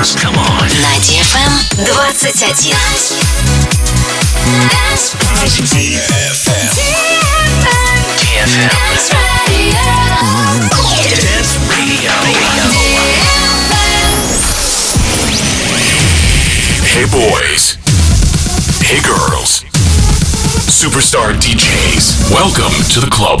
dance. Come on. На DFM 21. DFM. Dance Radio. Hey boys. Hey girls. Superstar DJs. Welcome to the club.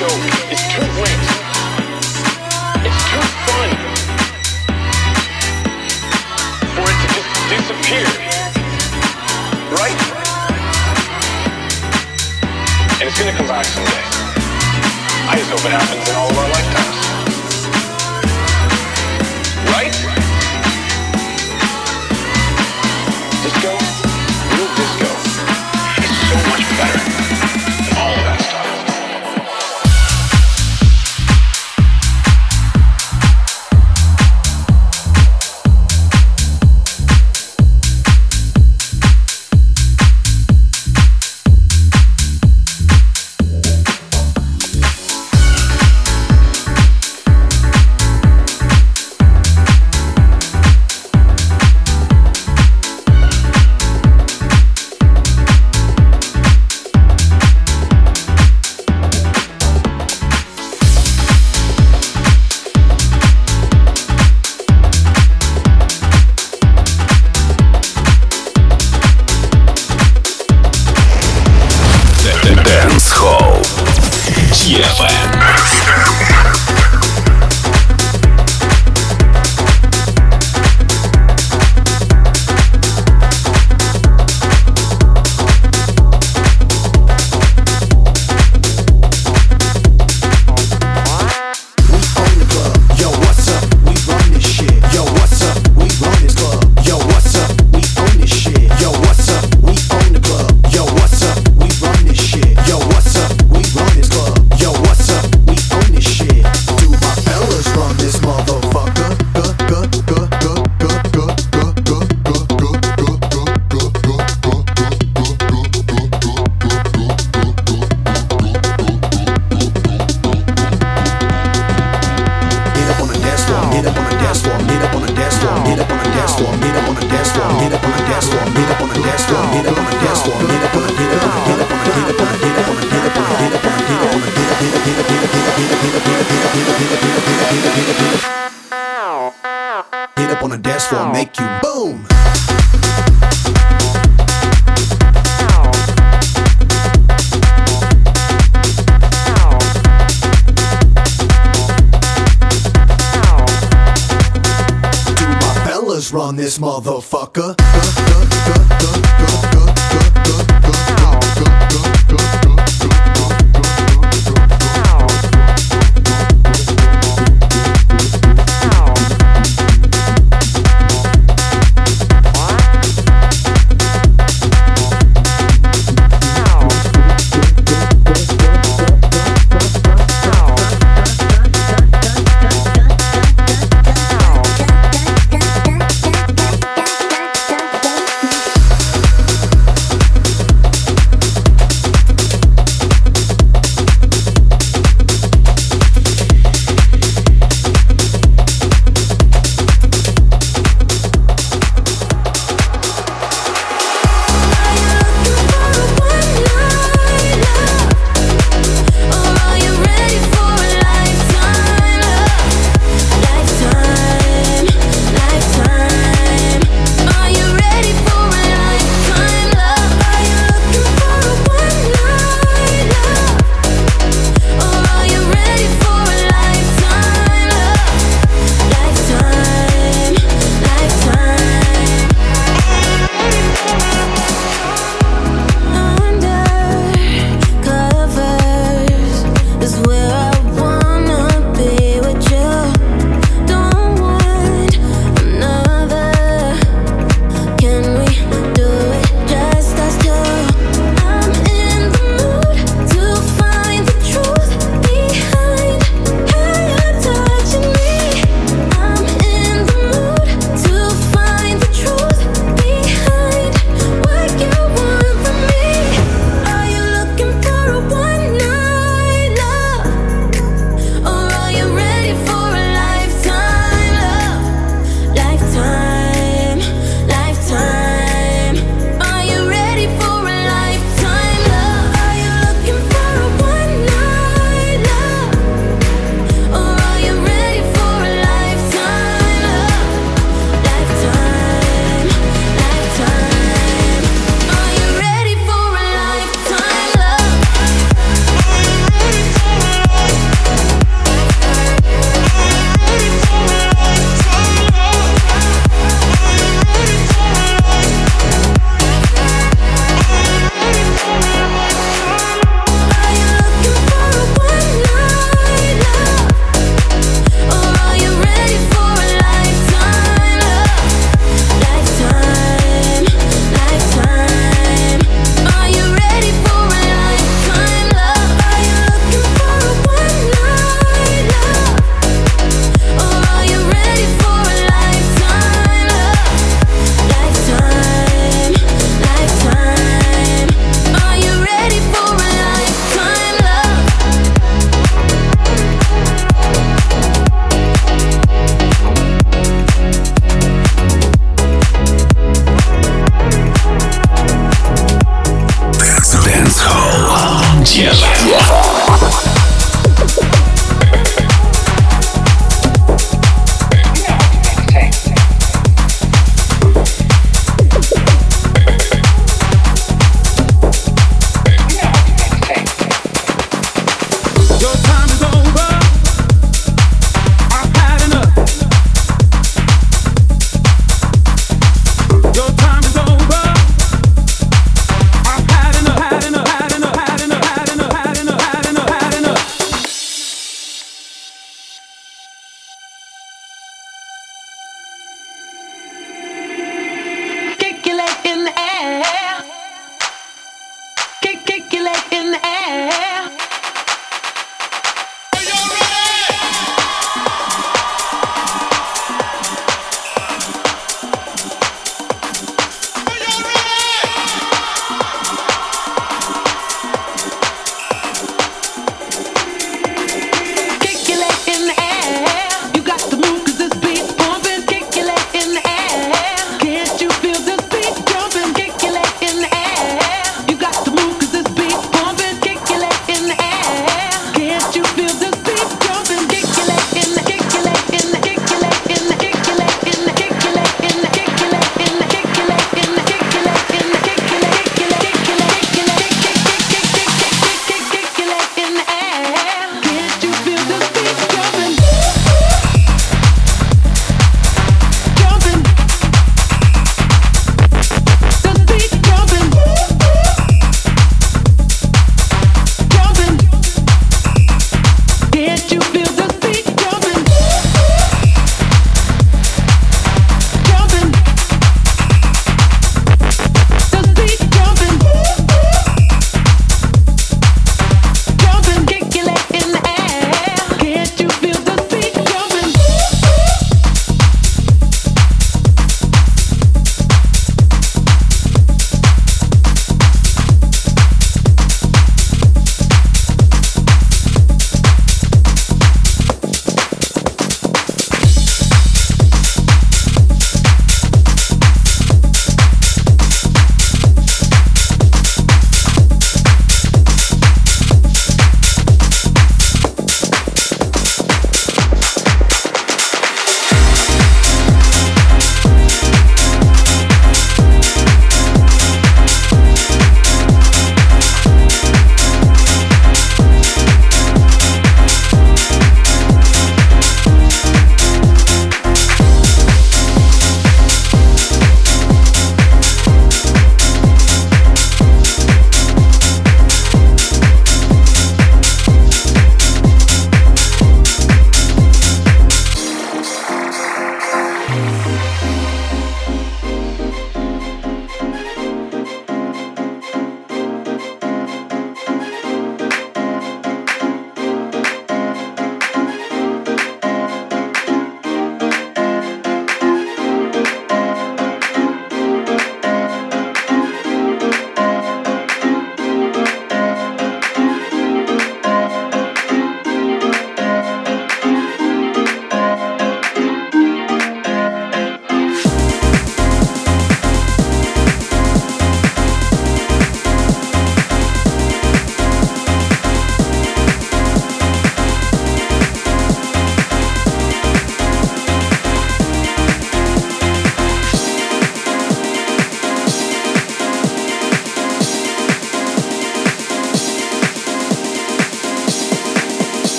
disco is too rich. It's too fun for it to just disappear. Right? And it's gonna come back someday. I just hope it happens in all of our lifetimes. Right? Disco.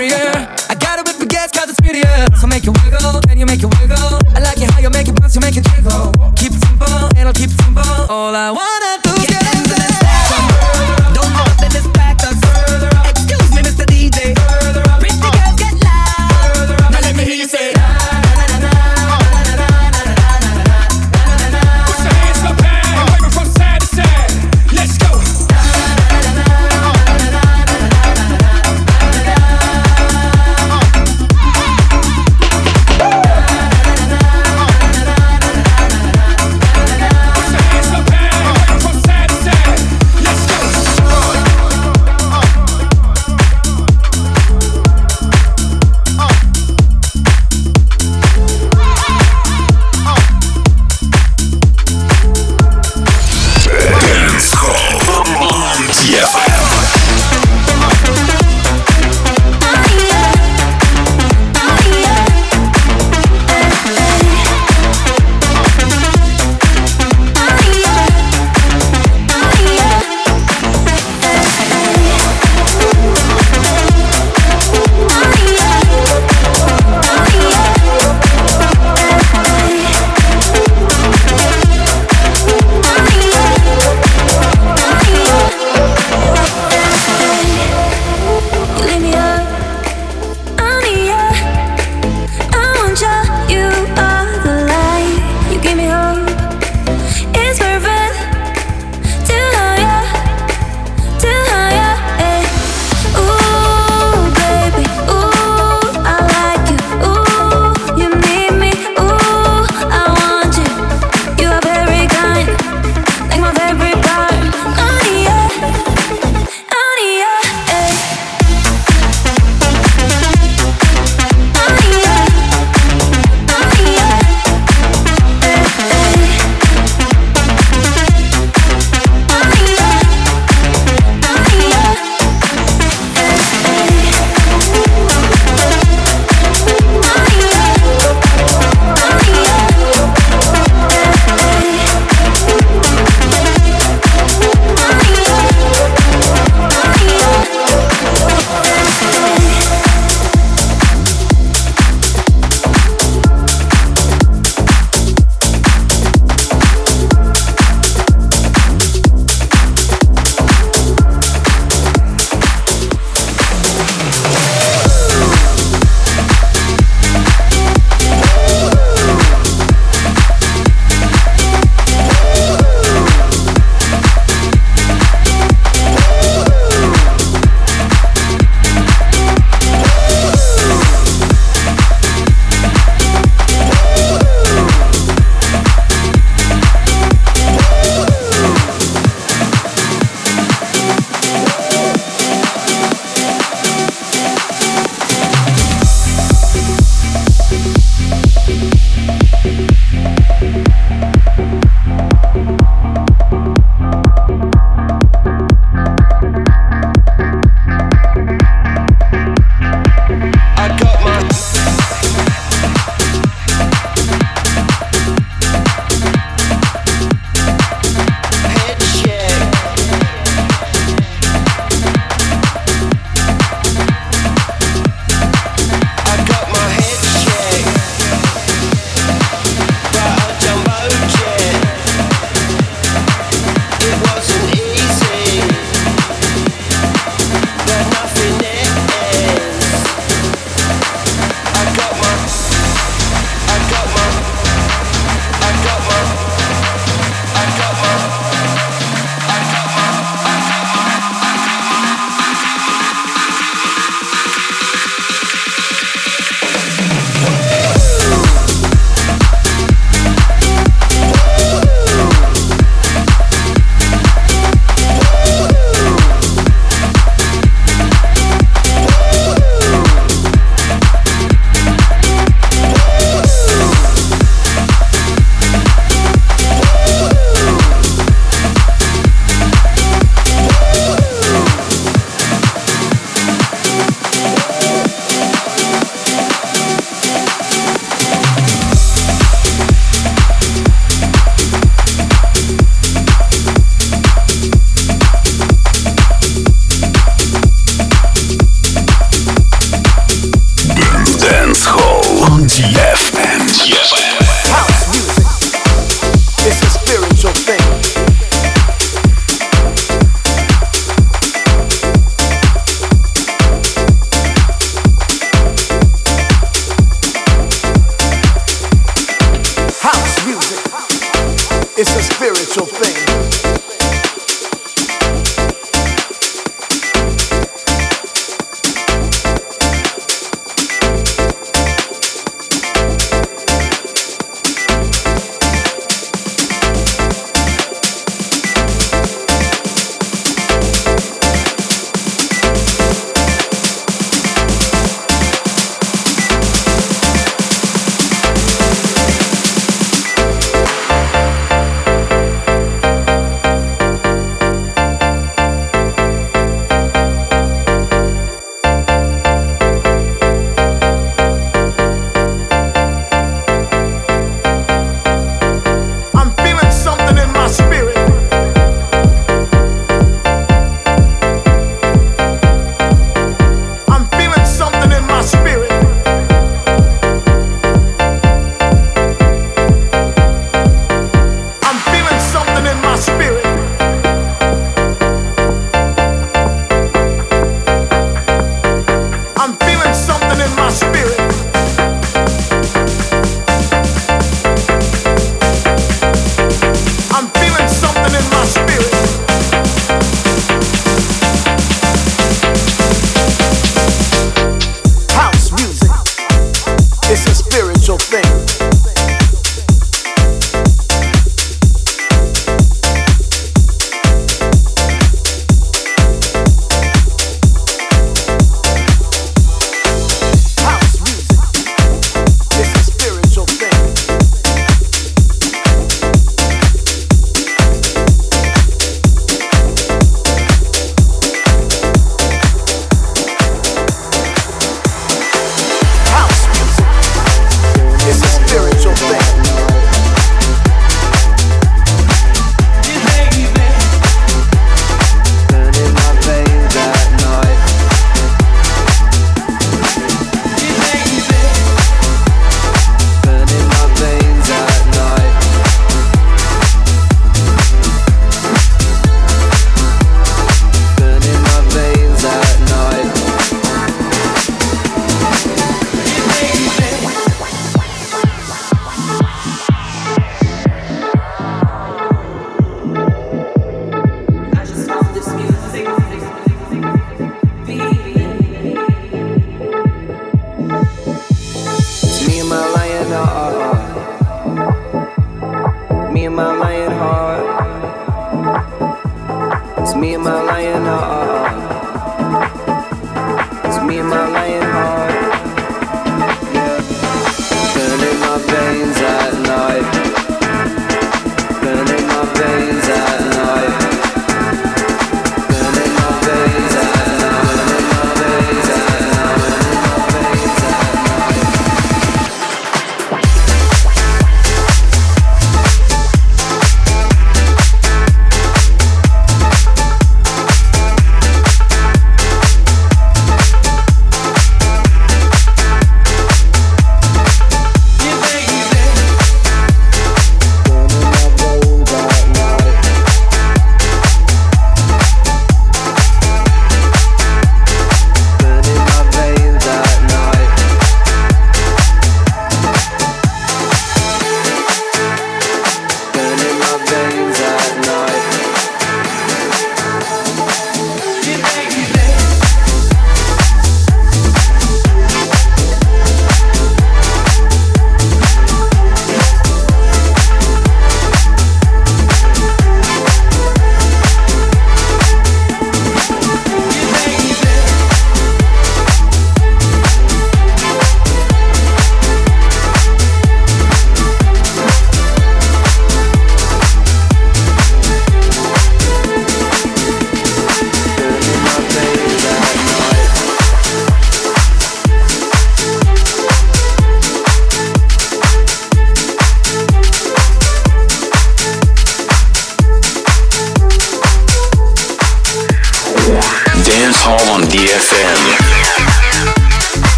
superior. I got it with the gas cause it's prettier. So make it wiggle, and you make it wiggle. I like it how you make it bounce, you make it jiggle. Keep it simple, and I'll keep it simple. All I want.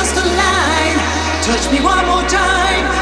just a line. Touch me one more time.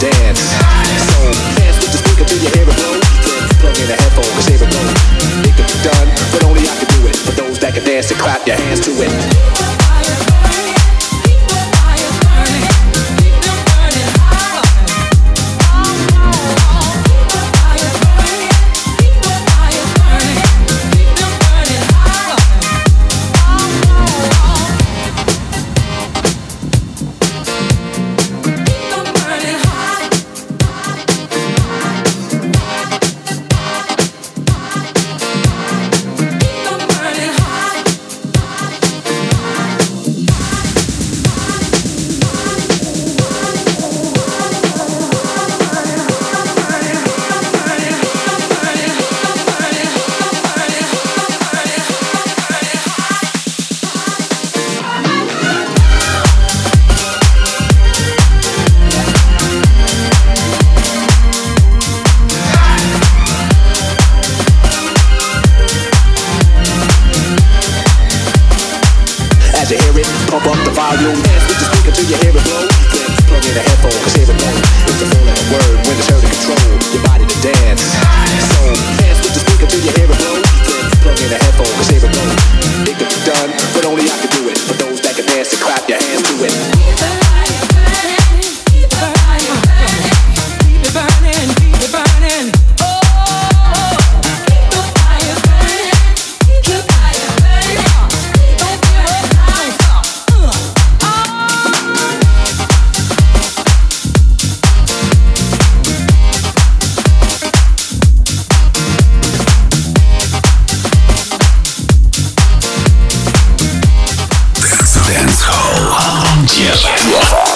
Dance. music.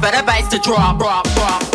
better bass to drop, drop, drop.